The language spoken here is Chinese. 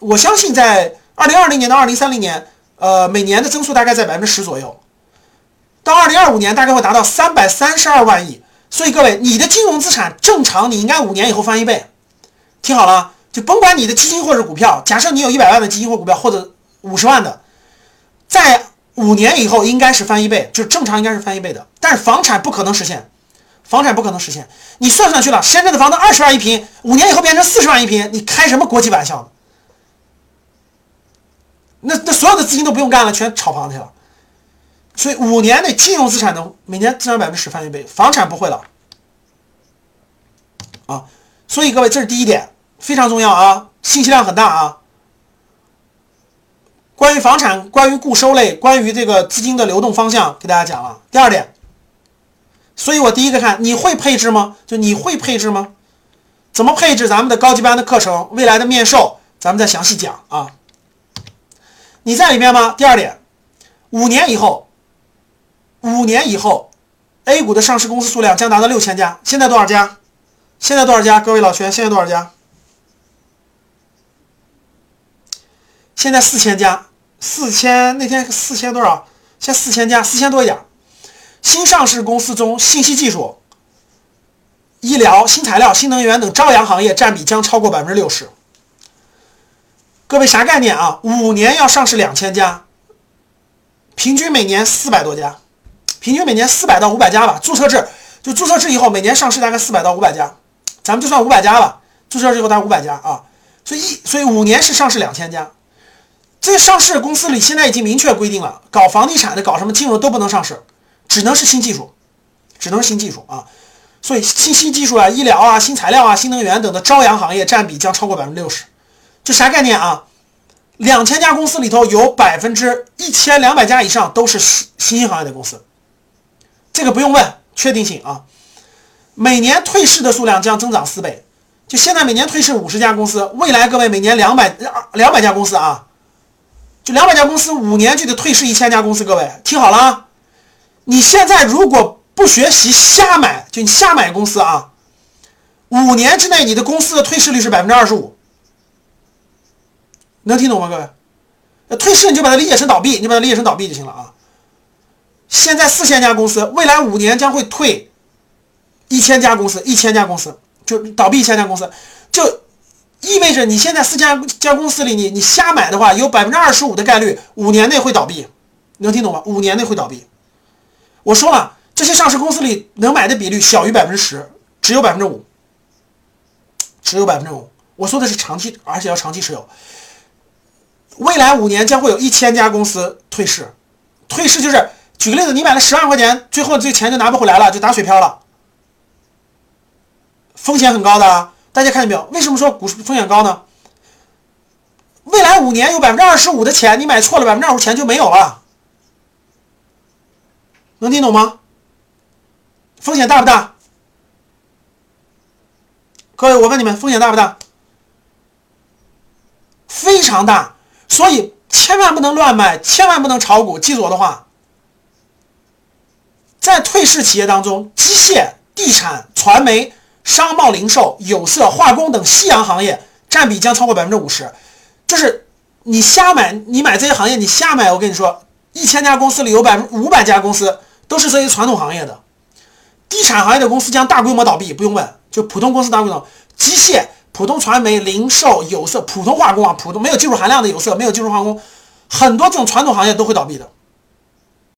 我相信在二零二零年到二零三零年，呃，每年的增速大概在百分之十左右。到二零二五年大概会达到三百三十二万亿。所以各位，你的金融资产正常你应该五年以后翻一倍。听好了，就甭管你的基金或者股票，假设你有一百万的基金或股票，或者五十万的，在五年以后应该是翻一倍，就正常应该是翻一倍的。但是房产不可能实现，房产不可能实现。你算上去了，深圳的房子二十万一平，五年以后变成四十万一平，你开什么国际玩笑？那那所有的资金都不用干了，全炒房去了。所以五年内金融资产能每年增长百分之十翻一倍，房产不会了啊！所以各位，这是第一点，非常重要啊，信息量很大啊。关于房产、关于固收类、关于这个资金的流动方向，给大家讲了。第二点，所以我第一个看你会配置吗？就你会配置吗？怎么配置？咱们的高级班的课程，未来的面授，咱们再详细讲啊。你在里面吗？第二点，五年以后。五年以后，A 股的上市公司数量将达到六千家。现在多少家？现在多少家？各位老学，现在多少家？现在四千家，四千那天四千多少？现在四千家，四千多一点。新上市公司中，信息技术、医疗、新材料、新能源等朝阳行业占比将超过百分之六十。各位啥概念啊？五年要上市两千家，平均每年四百多家。平均每年四百到五百家吧，注册制就注册制以后每年上市大概四百到五百家，咱们就算五百家吧。注册制以后大概五百家啊，所以一所以五年是上市两千家。这上市公司里现在已经明确规定了，搞房地产的、搞什么金融都不能上市，只能是新技术，只能是新技术啊。所以新新技术啊、医疗啊、新材料啊、新能源等的朝阳行业占比将超过百分之六十。这啥概念啊？两千家公司里头有百分之一千两百家以上都是新新兴行业的公司。这个不用问，确定性啊！每年退市的数量将增长四倍，就现在每年退市五十家公司，未来各位每年两百两百家公司啊，就两百家公司五年就得退市一千家公司，各位听好了啊！你现在如果不学习瞎买，就你瞎买公司啊，五年之内你的公司的退市率是百分之二十五，能听懂吗，各位？退市你就把它理解成倒闭，你把它理解成倒闭就行了啊！现在四千家公司，未来五年将会退一千家公司，一千家公司就倒闭一千家公司，就意味着你现在四千家公司里，你你瞎买的话，有百分之二十五的概率五年内会倒闭，能听懂吗？五年内会倒闭。我说了，这些上市公司里能买的比率小于百分之十，只有百分之五，只有百分之五。我说的是长期，而且要长期持有。未来五年将会有一千家公司退市，退市就是。举个例子，你买了十万块钱，最后这钱就拿不回来了，就打水漂了，风险很高的。大家看见没有？为什么说股市风险高呢？未来五年有百分之二十五的钱，你买错了，百分之二十五钱就没有了，能听懂吗？风险大不大？各位，我问你们，风险大不大？非常大，所以千万不能乱买，千万不能炒股。记住我的话。在退市企业当中，机械、地产、传媒、商贸零售、有色、化工等夕阳行业占比将超过百分之五十。就是你瞎买，你买这些行业，你瞎买。我跟你说，一千家公司里有百分五百家公司都是这些传统行业的。地产行业的公司将大规模倒闭，不用问，就普通公司大规模。机械、普通传媒、零售、有色、普通化工啊，普通没有技术含量的有色，没有技术化工，很多这种传统行业都会倒闭的。